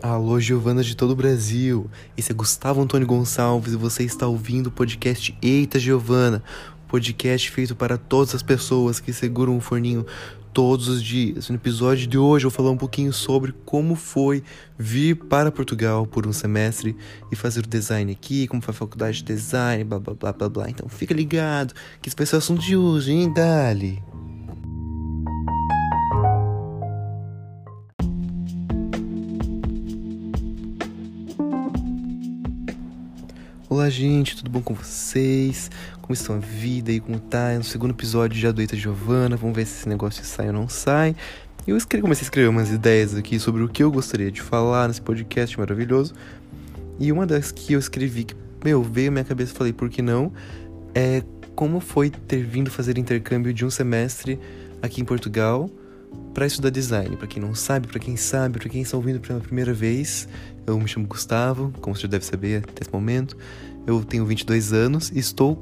Alô, Giovana de todo o Brasil. Esse é Gustavo Antônio Gonçalves e você está ouvindo o podcast Eita Giovana, podcast feito para todas as pessoas que seguram o forninho todos os dias. No episódio de hoje eu vou falar um pouquinho sobre como foi vir para Portugal por um semestre e fazer o design aqui, como foi a faculdade de design, blá blá blá blá blá. Então fica ligado que esse vai ser o assunto de hoje, hein, Dali? Gente, tudo bom com vocês? Como estão a vida e como tá? No segundo episódio já do Eita Giovana, vamos ver se esse negócio sai ou não sai. Eu comecei a escrever umas ideias aqui sobre o que eu gostaria de falar nesse podcast maravilhoso. E uma das que eu escrevi, que, meu, veio à minha cabeça e falei, por que não? É como foi ter vindo fazer intercâmbio de um semestre aqui em Portugal para estudar design. Para quem não sabe, para quem sabe, para quem está ouvindo pela primeira vez, eu me chamo Gustavo, como você já deve saber até esse momento. Eu tenho 22 anos e estou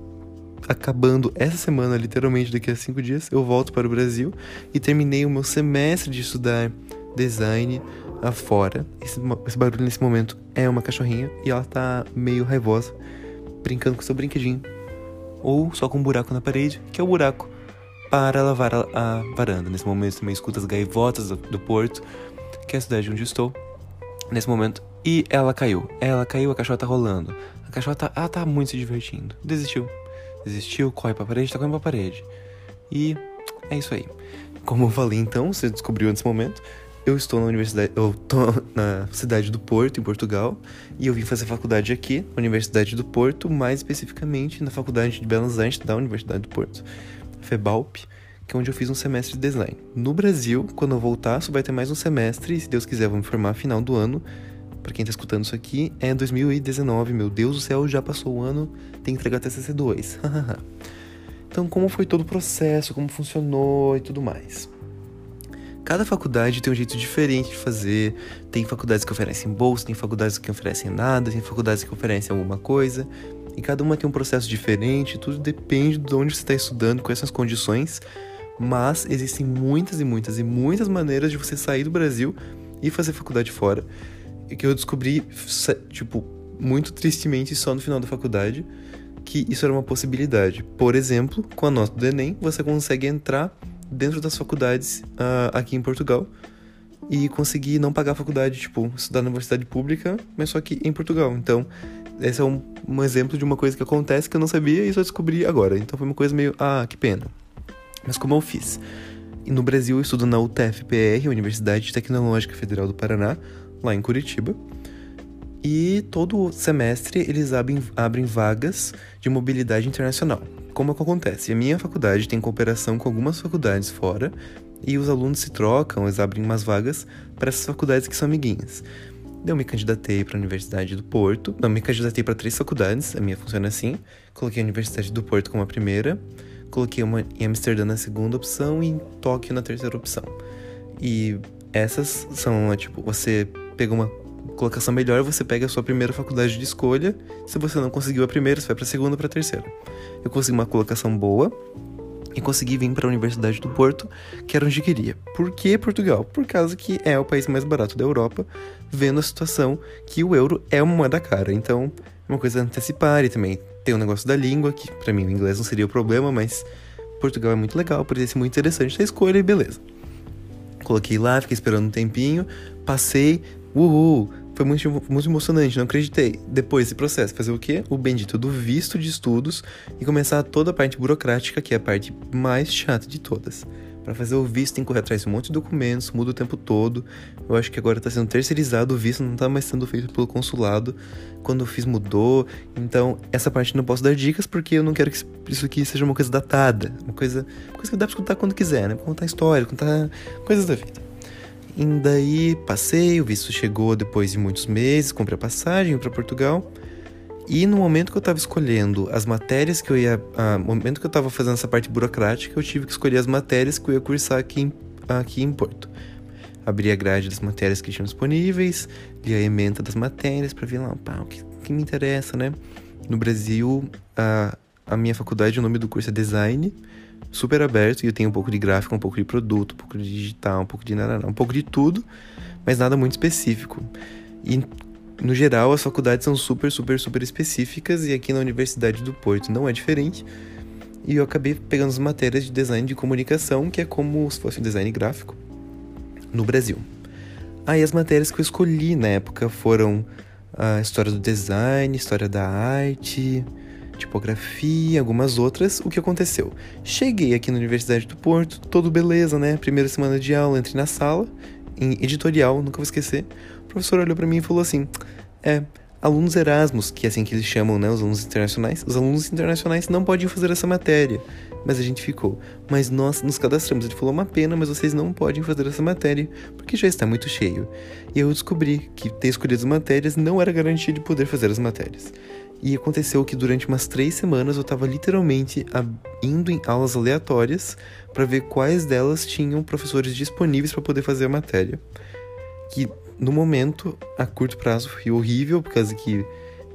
acabando essa semana, literalmente daqui a 5 dias, eu volto para o Brasil e terminei o meu semestre de estudar design afora. Esse, esse barulho nesse momento é uma cachorrinha e ela tá meio raivosa, brincando com seu brinquedinho. Ou só com um buraco na parede, que é o buraco para lavar a, a varanda. Nesse momento também escuto as gaivotas do, do porto, que é a cidade onde estou. Nesse momento e ela caiu. Ela caiu, a cachorra tá rolando. A tá, ela tá muito se divertindo. Desistiu. Desistiu, corre pra parede, tá correndo pra parede. E é isso aí. Como eu falei então, você descobriu nesse momento, eu estou na universidade, eu tô na cidade do Porto, em Portugal, e eu vim fazer faculdade aqui, Universidade do Porto, mais especificamente na Faculdade de Belas Artes da Universidade do Porto, FEBALP, que é onde eu fiz um semestre de design. No Brasil, quando eu voltar, só vai ter mais um semestre, e se Deus quiser, eu vou me formar final do ano para quem tá escutando isso aqui, é 2019. Meu Deus do céu, já passou o ano, tem que entregar TCC2. então, como foi todo o processo, como funcionou e tudo mais. Cada faculdade tem um jeito diferente de fazer. Tem faculdades que oferecem bolsa, tem faculdades que oferecem nada, tem faculdades que oferecem alguma coisa. E cada uma tem um processo diferente, tudo depende de onde você está estudando, quais são as condições. Mas existem muitas e muitas e muitas maneiras de você sair do Brasil e fazer faculdade fora que eu descobri, tipo, muito tristemente só no final da faculdade, que isso era uma possibilidade. Por exemplo, com a nota do Enem, você consegue entrar dentro das faculdades uh, aqui em Portugal e conseguir não pagar a faculdade, tipo, estudar na universidade pública, mas só que em Portugal. Então, esse é um, um exemplo de uma coisa que acontece que eu não sabia e só descobri agora. Então foi uma coisa meio, ah, que pena. Mas como eu fiz? No Brasil eu estudo na UTFPR, Universidade Tecnológica Federal do Paraná, lá em Curitiba. E todo semestre eles abrem, abrem vagas de mobilidade internacional. Como é que acontece? A minha faculdade tem cooperação com algumas faculdades fora e os alunos se trocam, eles abrem umas vagas para essas faculdades que são amiguinhas. Eu me candidatei para a Universidade do Porto. Não, me candidatei para três faculdades, a minha funciona assim. Coloquei a Universidade do Porto como a primeira, coloquei uma em Amsterdã na segunda opção e em Tóquio na terceira opção. E essas são, tipo, você pega uma colocação melhor, você pega a sua primeira faculdade de escolha. Se você não conseguiu a primeira, você vai para a segunda para a terceira. Eu consegui uma colocação boa e consegui vir para a Universidade do Porto, que era onde queria. Por que Portugal? Por causa que é o país mais barato da Europa, vendo a situação que o euro é uma moeda cara. Então, é uma coisa a antecipar e também tem o um negócio da língua, que para mim o inglês não seria o problema, mas Portugal é muito legal, poderia ser muito interessante a escolha e beleza. Coloquei lá, fiquei esperando um tempinho, passei, Uhul! Foi muito, muito emocionante, não acreditei. Depois desse processo, fazer o quê? O bendito do visto de estudos e começar toda a parte burocrática, que é a parte mais chata de todas. Para fazer o visto tem que correr atrás de um monte de documentos, muda o tempo todo. Eu acho que agora está sendo terceirizado o visto, não está mais sendo feito pelo consulado. Quando eu fiz mudou. Então, essa parte não posso dar dicas porque eu não quero que isso aqui seja uma coisa datada. Uma coisa, coisa que dá pra escutar quando quiser, né? Contar história, contar coisas da vida. E daí passei, o visto chegou depois de muitos meses, comprei a passagem para Portugal. E no momento que eu estava escolhendo as matérias que eu ia. Ah, no momento que eu estava fazendo essa parte burocrática, eu tive que escolher as matérias que eu ia cursar aqui em, aqui em Porto. Abri a grade das matérias que tinham disponíveis, li a ementa das matérias para ver lá, pá, o que, que, me interessa, né? No Brasil, a, a minha faculdade, o nome do curso é Design super aberto e eu tenho um pouco de gráfico, um pouco de produto, um pouco de digital, um pouco de nada, um pouco de tudo, mas nada muito específico. E no geral, as faculdades são super, super, super específicas e aqui na Universidade do Porto não é diferente. E eu acabei pegando as matérias de design de comunicação, que é como se fosse um design gráfico, no Brasil. Aí as matérias que eu escolhi na época foram a história do design, história da arte, tipografia, algumas outras. O que aconteceu? Cheguei aqui na Universidade do Porto, todo beleza, né? Primeira semana de aula, entrei na sala, em editorial, nunca vou esquecer. O professor olhou para mim e falou assim: É, alunos Erasmus, que é assim que eles chamam, né? Os alunos internacionais. Os alunos internacionais não podem fazer essa matéria. Mas a gente ficou. Mas nós nos cadastramos. Ele falou: Uma pena, mas vocês não podem fazer essa matéria porque já está muito cheio. E eu descobri que ter escolhido as matérias não era garantia de poder fazer as matérias. E aconteceu que durante umas três semanas eu estava literalmente indo em aulas aleatórias para ver quais delas tinham professores disponíveis para poder fazer a matéria. Que no momento, a curto prazo, foi horrível, por causa que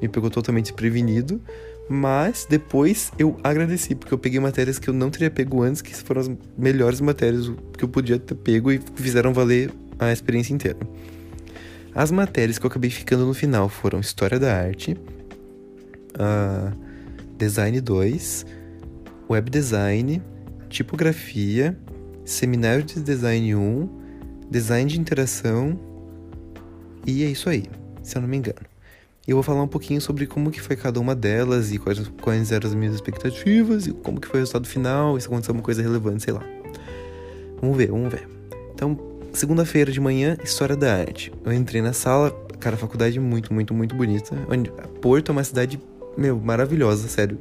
me pegou totalmente prevenido. Mas depois eu agradeci, porque eu peguei matérias que eu não teria pego antes, que foram as melhores matérias que eu podia ter pego e fizeram valer a experiência inteira. As matérias que eu acabei ficando no final foram História da Arte, uh, Design 2, Web Design, Tipografia, Seminário de Design 1, Design de Interação e é isso aí, se eu não me engano. Eu vou falar um pouquinho sobre como que foi cada uma delas e quais, quais eram as minhas expectativas e como que foi o resultado final, e se aconteceu uma coisa relevante, sei lá. Vamos ver, vamos ver. Então, segunda-feira de manhã, História da Arte. Eu entrei na sala, cara, faculdade é muito, muito, muito bonita. Porto é uma cidade meu, maravilhosa, sério.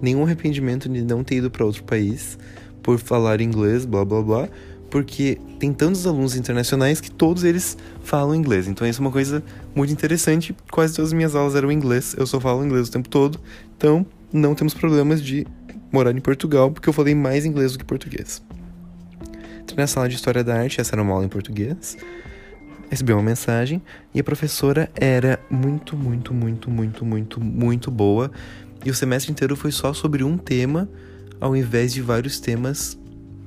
Nenhum arrependimento de não ter ido para outro país por falar inglês, blá blá blá, porque tem tantos alunos internacionais que todos eles falam inglês. Então isso é uma coisa muito interessante. Quase todas as minhas aulas eram inglês, eu só falo inglês o tempo todo. Então não temos problemas de morar em Portugal, porque eu falei mais inglês do que português. Entrei na sala de História da Arte, essa era uma aula em português recebi uma mensagem e a professora era muito, muito, muito, muito, muito, muito boa. E o semestre inteiro foi só sobre um tema, ao invés de vários temas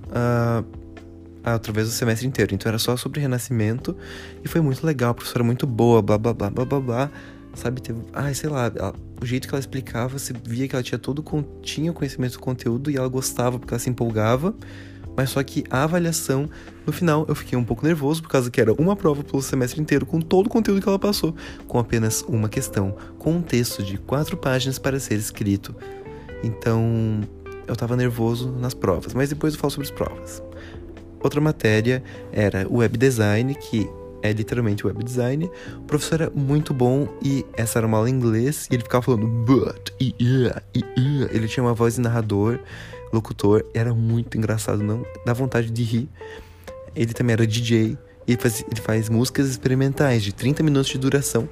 uh, através do semestre inteiro. Então era só sobre renascimento e foi muito legal. A professora muito boa, blá blá blá blá blá blá. Sabe, teve. Ai, sei lá, ela, o jeito que ela explicava, você via que ela tinha todo tinha conhecimento do conteúdo e ela gostava porque ela se empolgava mas só que a avaliação, no final, eu fiquei um pouco nervoso por causa que era uma prova pelo semestre inteiro com todo o conteúdo que ela passou, com apenas uma questão, com um texto de quatro páginas para ser escrito. Então, eu tava nervoso nas provas, mas depois eu falo sobre as provas. Outra matéria era o web design, que é literalmente web design. O professor era muito bom e essa era uma aula em inglês e ele ficava falando but, yeah, yeah. ele tinha uma voz de narrador locutor, era muito engraçado, não dá vontade de rir. Ele também era DJ, ele faz, ele faz músicas experimentais de 30 minutos de duração.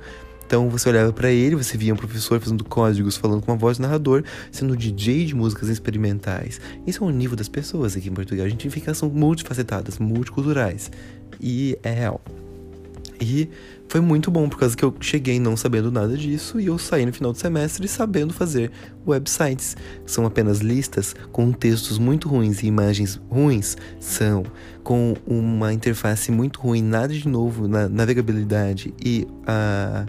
Então você olhava para ele, você via um professor fazendo códigos, falando com uma voz narrador, sendo DJ de músicas experimentais. Esse é o nível das pessoas aqui em Portugal. A gente fica são multifacetadas, multiculturais. E é real. E foi muito bom, por causa que eu cheguei não sabendo nada disso e eu saí no final do semestre sabendo fazer websites. São apenas listas com textos muito ruins e imagens ruins? São. Com uma interface muito ruim, nada de novo na navegabilidade e a.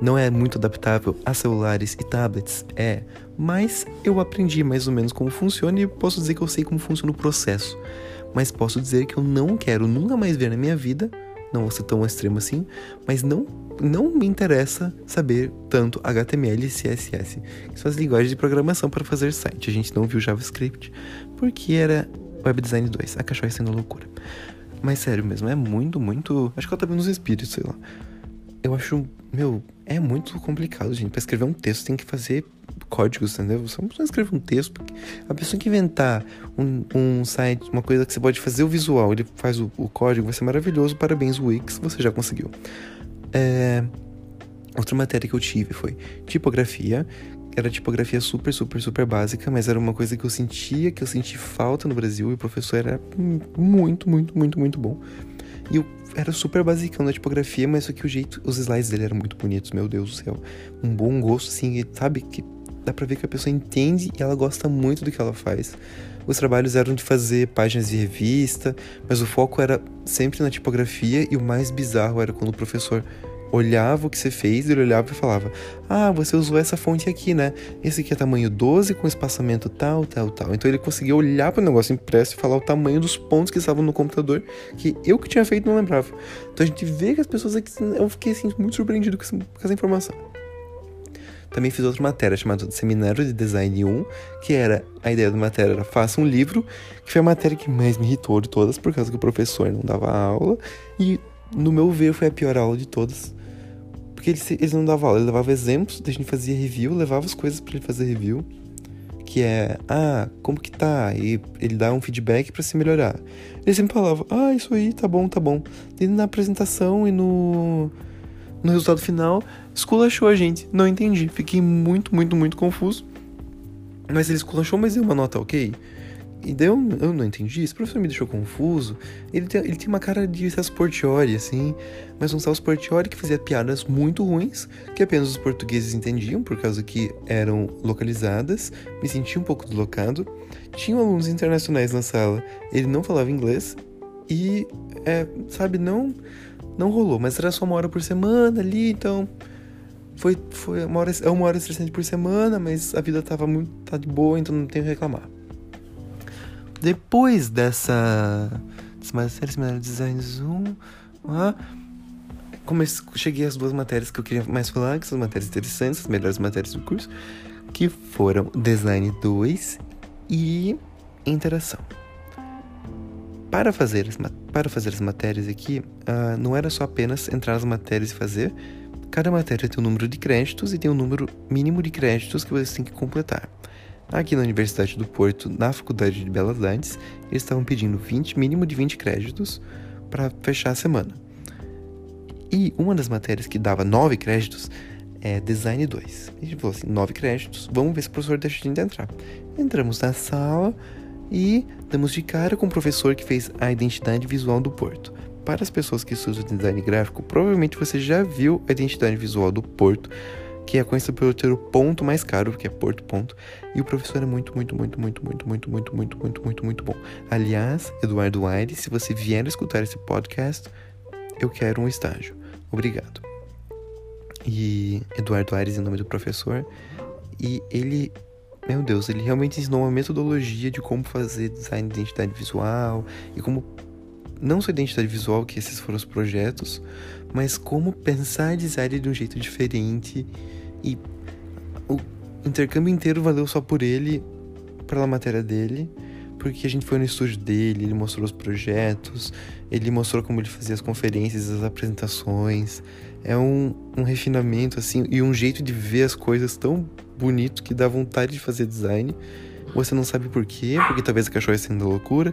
Não é muito adaptável a celulares e tablets, é, mas eu aprendi mais ou menos como funciona e posso dizer que eu sei como funciona o processo. Mas posso dizer que eu não quero nunca mais ver na minha vida não vou ser tão extremo assim, mas não, não me interessa saber tanto HTML e CSS, que são as linguagens de programação para fazer site. A gente não viu JavaScript porque era Web Design 2, a cachorra sendo loucura. Mas sério mesmo, é muito, muito. Acho que ela tá vendo os espíritos, sei lá. Eu acho, meu, é muito complicado, gente. Para escrever um texto tem que fazer códigos, entendeu? Você não escrever um texto. Porque a pessoa que inventar um, um site, uma coisa que você pode fazer o visual, ele faz o, o código, vai ser maravilhoso. Parabéns, Wix, você já conseguiu. É... Outra matéria que eu tive foi tipografia. Era tipografia super, super, super básica, mas era uma coisa que eu sentia, que eu senti falta no Brasil, e o professor era muito, muito, muito, muito bom. E eu era super basicão na tipografia, mas só que o jeito, os slides dele eram muito bonitos, meu Deus do céu. Um bom gosto, assim, sabe? Que dá pra ver que a pessoa entende e ela gosta muito do que ela faz. Os trabalhos eram de fazer páginas de revista, mas o foco era sempre na tipografia e o mais bizarro era quando o professor olhava o que você fez, ele olhava e falava: Ah, você usou essa fonte aqui, né? Esse aqui é tamanho 12 com espaçamento tal, tal, tal. Então ele conseguia olhar para o negócio impresso e falar o tamanho dos pontos que estavam no computador, que eu que tinha feito não lembrava. Então a gente vê que as pessoas aqui. Eu fiquei assim, muito surpreendido com essa, informação. Também fiz outra matéria chamada Seminário de Design 1, que era a ideia da matéria era faça um livro, que foi a matéria que mais me irritou de todas, por causa que o professor não dava aula, e no meu ver foi a pior aula de todas. Porque ele, ele não dava aula, ele levava exemplos, a gente fazia review, levava as coisas para ele fazer review, que é, ah, como que tá? E ele dá um feedback para se melhorar. Ele sempre falava, ah, isso aí, tá bom, tá bom. E na apresentação e no no resultado final, esculachou a gente. Não entendi. Fiquei muito, muito, muito confuso. Mas ele esculachou, mas deu uma nota ok. E daí eu, eu não entendi. Esse professor me deixou confuso. Ele tem, ele tem uma cara de Celso Portioli, assim. Mas um Celso Portioli que fazia piadas muito ruins, que apenas os portugueses entendiam, por causa que eram localizadas. Me senti um pouco deslocado. Tinham alunos internacionais na sala. Ele não falava inglês. E, é, sabe, não não rolou, mas era só uma hora por semana ali, então foi, foi uma hora, é uma hora estressante por semana, mas a vida tava muito tá de boa, então não tenho que reclamar. Depois dessa série seminário de design zoom, ah, cheguei às duas matérias que eu queria mais falar, que são as matérias interessantes, as melhores matérias do curso, que foram design 2 e interação. Para fazer as, para fazer as matérias aqui, uh, não era só apenas entrar nas matérias e fazer. Cada matéria tem um número de créditos e tem um número mínimo de créditos que você tem que completar. Aqui na Universidade do Porto, na Faculdade de Belas Artes, eles estavam pedindo 20, mínimo de 20 créditos para fechar a semana. E uma das matérias que dava 9 créditos é Design 2. A gente falou assim: 9 créditos, vamos ver se o professor deixa a gente entrar. Entramos na sala, e damos de cara com o professor que fez a identidade visual do Porto. Para as pessoas que estudam design gráfico, provavelmente você já viu a identidade visual do Porto, que é conhecida pelo ter o ponto mais caro, que é Porto Ponto. E o professor é muito, muito, muito, muito, muito, muito, muito, muito, muito, muito, muito bom. Aliás, Eduardo Aires, se você vier escutar esse podcast, eu quero um estágio. Obrigado. E Eduardo Aires, em nome do professor, e ele meu Deus, ele realmente ensinou uma metodologia de como fazer design de identidade visual e como não só identidade visual, que esses foram os projetos, mas como pensar design de um jeito diferente e o intercâmbio inteiro valeu só por ele, pela matéria dele, porque a gente foi no estúdio dele, ele mostrou os projetos, ele mostrou como ele fazia as conferências, as apresentações. É um, um refinamento, assim, e um jeito de ver as coisas tão bonito que dá vontade de fazer design. Você não sabe por quê, porque talvez a cachorra sendo loucura,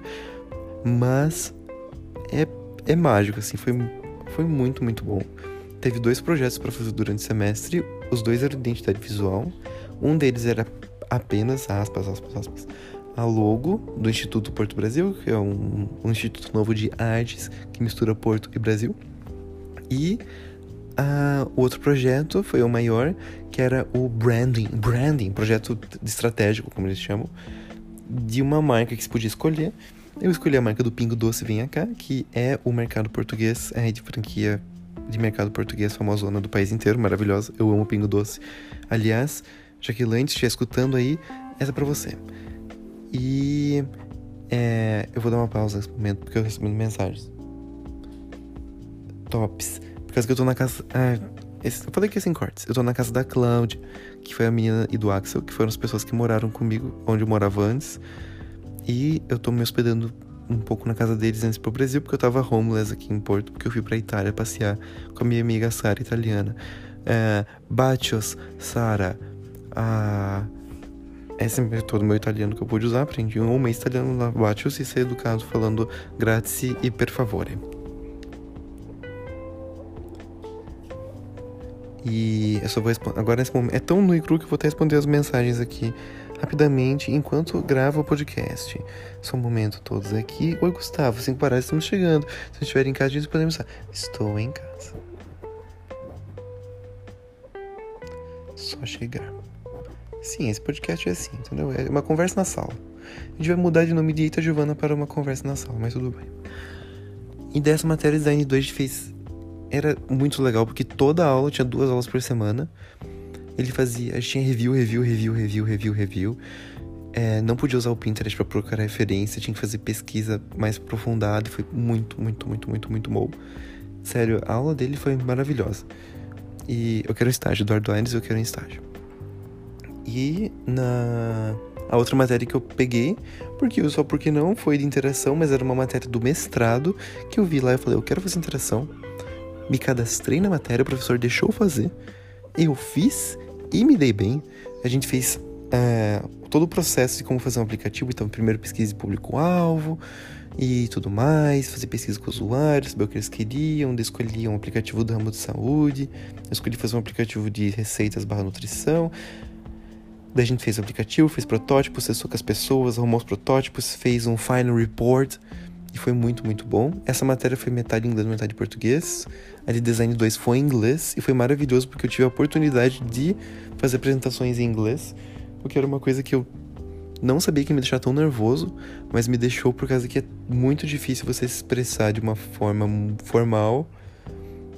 mas é, é mágico, assim, foi, foi muito, muito bom. Teve dois projetos para fazer durante o semestre, os dois eram identidade visual. Um deles era apenas, aspas, aspas, aspas, a logo do Instituto Porto Brasil, que é um, um instituto novo de artes que mistura Porto e Brasil. E ah, o outro projeto foi o maior, que era o branding, branding, projeto estratégico, como eles chamam, de uma marca que se podia escolher. Eu escolhi a marca do Pingo Doce Venha Cá, que é o mercado português, é a rede franquia de mercado português famosona do país inteiro, maravilhosa. Eu amo Pingo Doce. Aliás, Jaqueline, se estiver escutando aí, essa é pra você. E é, eu vou dar uma pausa nesse momento, porque eu recebendo mensagens. Tops causa que eu tô na casa. Ah, esse, eu falei que é sem cortes. Eu tô na casa da Cláudia, que foi a menina, e do Axel, que foram as pessoas que moraram comigo, onde eu morava antes. E eu tô me hospedando um pouco na casa deles antes pro Brasil, porque eu tava homeless aqui em Porto, porque eu fui pra Itália passear com a minha amiga Sara, italiana. É, Bachos, Sara, a. Esse é todo o meu italiano que eu pude usar. Aprendi um mês italiano lá, Bachos, e ser educado falando grazie e per favore. E eu só vou responder. Agora nesse momento. É tão no e cru que eu vou até responder as mensagens aqui rapidamente enquanto gravo o podcast. Só um momento todos aqui. Oi, Gustavo, cinco paradas estamos chegando. Se estiver em casa, diz podemos estar. Estou em casa. Só chegar. Sim, esse podcast é assim, entendeu? É uma conversa na sala. A gente vai mudar de nome de Eita Giovana para uma conversa na sala, mas tudo bem. E dessa matéria, Design 2 fez era muito legal porque toda aula tinha duas aulas por semana. Ele fazia, tinha review, review, review, review, review, review. É, não podia usar o Pinterest para procurar referência, tinha que fazer pesquisa mais aprofundada. Foi muito, muito, muito, muito, muito bom. Sério, a aula dele foi maravilhosa. E eu quero um estágio, Eduardo Aires, eu quero um estágio. E na a outra matéria que eu peguei, porque só porque não foi de interação, mas era uma matéria do mestrado que eu vi lá e falei, eu quero fazer interação. Me cadastrei na matéria, o professor deixou fazer. Eu fiz e me dei bem. A gente fez é, todo o processo de como fazer um aplicativo. Então, primeiro pesquisa público-alvo e tudo mais, fazer pesquisa com usuários, saber o que eles queriam, escolhi um aplicativo do ramo de saúde, eu escolhi fazer um aplicativo de receitas barra nutrição. Daí a gente fez o aplicativo, fez protótipos, acessou com as pessoas, arrumou os protótipos, fez um final report e foi muito, muito bom. Essa matéria foi metade inglês, metade português. A de Design 2 foi em inglês e foi maravilhoso porque eu tive a oportunidade de fazer apresentações em inglês, o que era uma coisa que eu não sabia que me deixar tão nervoso, mas me deixou por causa que é muito difícil você se expressar de uma forma formal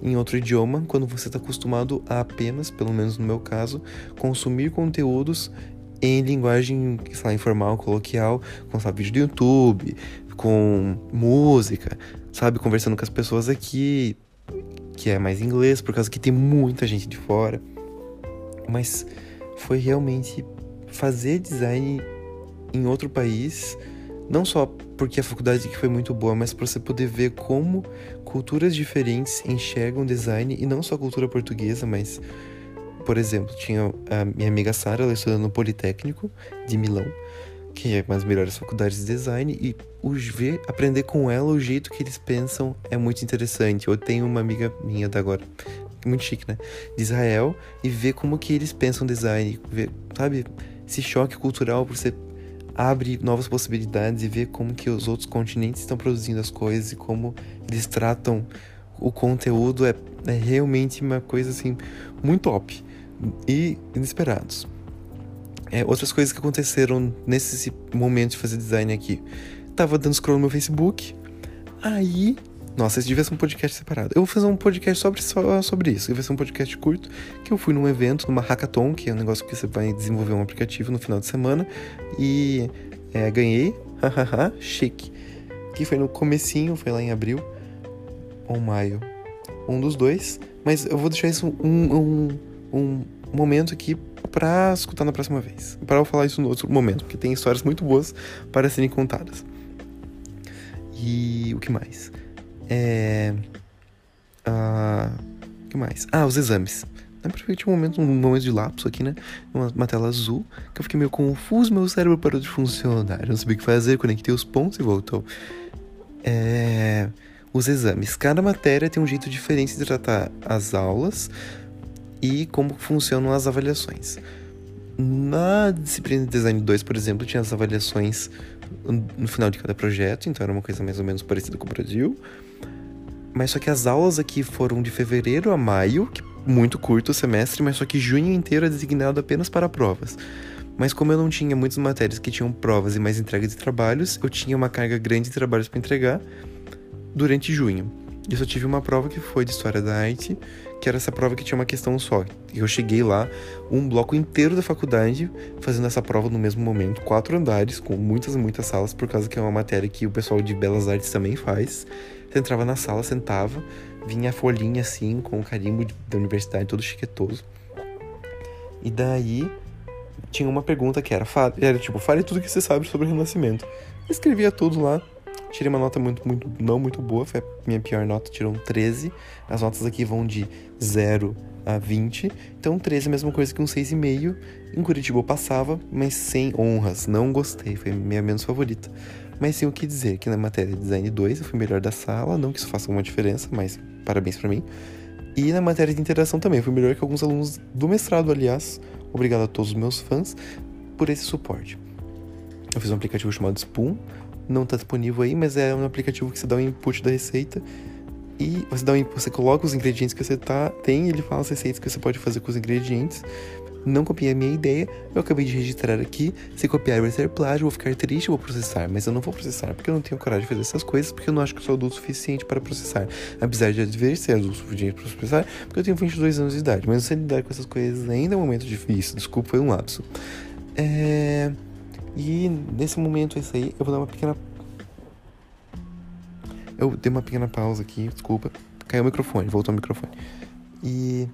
em outro idioma quando você está acostumado a apenas, pelo menos no meu caso, consumir conteúdos em linguagem, sei lá, informal, coloquial, com sabe, vídeo do YouTube, com música, sabe, conversando com as pessoas aqui, que é mais inglês, por causa que tem muita gente de fora. Mas foi realmente fazer design em outro país, não só porque a faculdade que foi muito boa, mas para você poder ver como culturas diferentes enxergam design e não só a cultura portuguesa, mas por exemplo, tinha a minha amiga Sara, ela estudando no Politécnico de Milão, que é uma das melhores faculdades de design, e os ver, aprender com ela o jeito que eles pensam é muito interessante. Eu tenho uma amiga minha da agora, muito chique, né? De Israel, e ver como que eles pensam design, ver, sabe, esse choque cultural por você abre novas possibilidades e vê como que os outros continentes estão produzindo as coisas e como eles tratam o conteúdo é, é realmente uma coisa assim muito top e inesperados. É, outras coisas que aconteceram nesse momento de fazer design aqui. Tava dando scroll no meu Facebook, aí nossa, esse devia ser um podcast separado. Eu vou fazer um podcast sobre, só sobre isso. Vai ser um podcast curto que eu fui num evento, numa hackathon, que é um negócio que você vai desenvolver um aplicativo no final de semana. E é, ganhei. Hahaha, chique. Que foi no comecinho, foi lá em abril ou maio. Um dos dois. Mas eu vou deixar isso um, um, um momento aqui para escutar na próxima vez. Para eu falar isso no outro momento, porque tem histórias muito boas para serem contadas. E o que mais? É. Ah, o que mais? Ah, os exames. Na tinha um momento, um momento de lapso aqui, né? Uma, uma, tela azul, que eu fiquei meio confuso, meu cérebro parou de funcionar. Eu não sabia o que fazer, conectei os pontos e voltou. É. Os exames. Cada matéria tem um jeito diferente de tratar as aulas e como funcionam as avaliações. Na disciplina de Design 2, por exemplo, tinha as avaliações no final de cada projeto, então era uma coisa mais ou menos parecida com o Brasil. Mas só que as aulas aqui foram de fevereiro a maio, que muito curto o semestre, mas só que junho inteiro é designado apenas para provas. Mas como eu não tinha muitas matérias que tinham provas e mais entrega de trabalhos, eu tinha uma carga grande de trabalhos para entregar durante junho. Eu só tive uma prova que foi de História da Arte, que era essa prova que tinha uma questão só. E eu cheguei lá, um bloco inteiro da faculdade, fazendo essa prova no mesmo momento, quatro andares, com muitas e muitas salas, por causa que é uma matéria que o pessoal de Belas Artes também faz. Você entrava na sala, sentava, vinha a folhinha assim, com o carimbo da universidade, todo chiquetoso. E daí tinha uma pergunta que era, era tipo, fale tudo que você sabe sobre o Renascimento. Eu escrevia tudo lá, tirei uma nota muito, muito, não muito boa, foi a minha pior nota, tirou um 13. As notas aqui vão de 0 a 20, então 13 é a mesma coisa que um 6,5. Em Curitiba eu passava, mas sem honras, não gostei, foi minha menos favorita. Mas tenho que dizer que na matéria de Design 2 eu fui melhor da sala, não que isso faça alguma diferença, mas parabéns para mim. E na matéria de interação também, fui melhor que alguns alunos do mestrado, aliás. Obrigado a todos os meus fãs por esse suporte. Eu fiz um aplicativo chamado Spoon, não está disponível aí, mas é um aplicativo que você dá um input da receita E você, dá um, você coloca os ingredientes que você tá, tem, ele fala as receitas que você pode fazer com os ingredientes. Não copiei a minha ideia, eu acabei de registrar aqui. Se copiar vai ser plágio, vou ficar triste, vou processar. Mas eu não vou processar, porque eu não tenho coragem de fazer essas coisas, porque eu não acho que eu sou adulto o suficiente para processar. Apesar de eu dever ser adulto o suficiente para processar, porque eu tenho 22 anos de idade. Mas eu sei lidar com essas coisas ainda é um momento difícil. Desculpa, foi um lapso. É... E nesse momento isso aí. Eu vou dar uma pequena. Eu dei uma pequena pausa aqui, desculpa. Caiu o microfone, voltou o microfone. E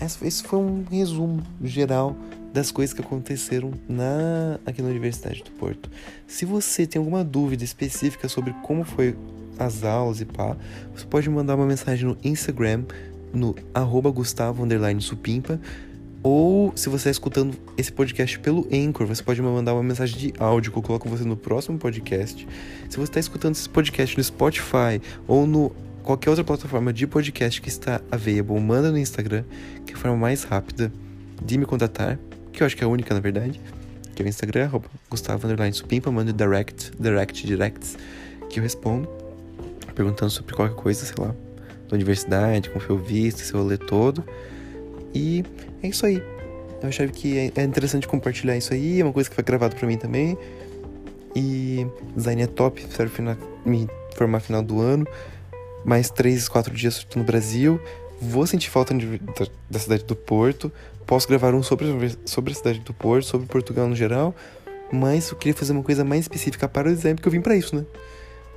esse foi um resumo geral das coisas que aconteceram na aqui na Universidade do Porto. Se você tem alguma dúvida específica sobre como foi as aulas e pá, você pode mandar uma mensagem no Instagram no arroba Gustavo Supimpa ou se você está escutando esse podcast pelo Anchor, você pode me mandar uma mensagem de áudio que eu coloco você no próximo podcast. Se você está escutando esse podcast no Spotify ou no qualquer outra plataforma de podcast que está available, manda no Instagram, que é a forma mais rápida de me contatar, que eu acho que é a única, na verdade, que é o Instagram, arroba Gustavo Underline Supimpa, manda direct, direct, directs, que eu respondo, perguntando sobre qualquer coisa, sei lá, da universidade, como foi o visto, se eu ler todo. E é isso aí. Eu achava que é, é interessante compartilhar isso aí, é uma coisa que foi gravado pra mim também. E design é top, serve me formar final do ano mais três, quatro dias no Brasil. Vou sentir falta de, da, da, cidade do Porto. Posso gravar um sobre, sobre a cidade do Porto, sobre Portugal no geral. Mas eu queria fazer uma coisa mais específica para o design, porque eu vim para isso, né?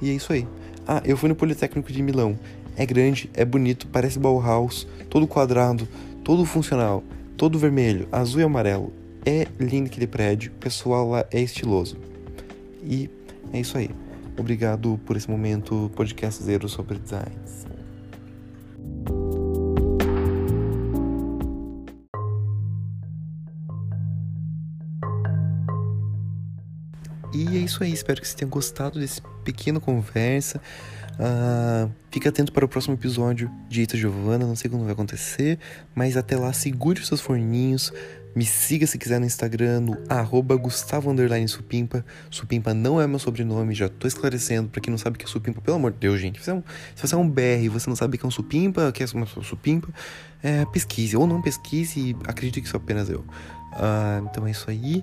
E é isso aí. Ah, eu fui no Politécnico de Milão. É grande, é bonito, parece Bauhaus, todo quadrado, todo funcional, todo vermelho, azul e amarelo. É lindo aquele prédio, o pessoal lá é estiloso. E é isso aí. Obrigado por esse momento podcast zero sobre designs. E é isso aí, espero que você tenha gostado desse pequeno conversa. Uh, fica atento para o próximo episódio de Eita Giovana, não sei quando vai acontecer, mas até lá segure os seus forninhos, me siga se quiser no Instagram, no arroba Gustavo Supimpa. Supimpa não é meu sobrenome, já tô esclarecendo. Pra quem não sabe o que é Supimpa, pelo amor de Deus, gente. Se você é um, é um BR e você não sabe o que é um Supimpa, que é uma Supimpa, é, pesquise. Ou não pesquise, acredite que sou apenas eu. Uh, então é isso aí.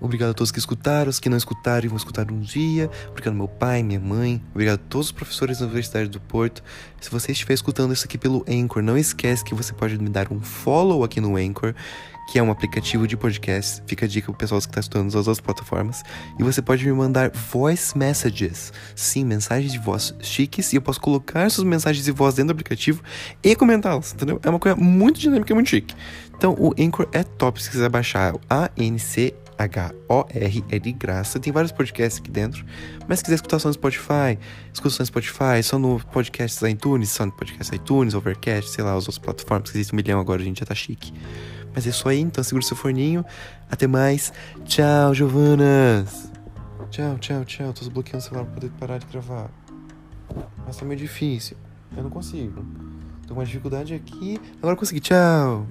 Obrigado a todos que escutaram, os que não escutaram e vão escutar um dia. Obrigado meu pai, minha mãe. Obrigado a todos os professores da Universidade do Porto. Se você estiver escutando isso aqui pelo Anchor, não esquece que você pode me dar um follow aqui no Anchor, que é um aplicativo de podcast. Fica a dica pro pessoal que está estudando nas outras plataformas. E você pode me mandar voice messages. Sim, mensagens de voz chiques. E eu posso colocar essas mensagens de voz dentro do aplicativo e comentá-las, entendeu? É uma coisa muito dinâmica e muito chique. Então, o Anchor é top se quiser baixar. O A-N-C H-O-R, é de graça. Tem vários podcasts aqui dentro. Mas se quiser escutar só no Spotify, escuta só no Spotify, só no podcast iTunes, só no podcast iTunes, Overcast, sei lá, as outras plataformas que existem um milhão agora, a gente já tá chique. Mas é isso aí, então segura seu forninho. Até mais. Tchau, Giovanas. Tchau, tchau, tchau. Tô desbloqueando o celular pra poder parar de gravar. Mas tá meio difícil. Eu não consigo. Tô com uma dificuldade aqui. Agora eu consegui. Tchau.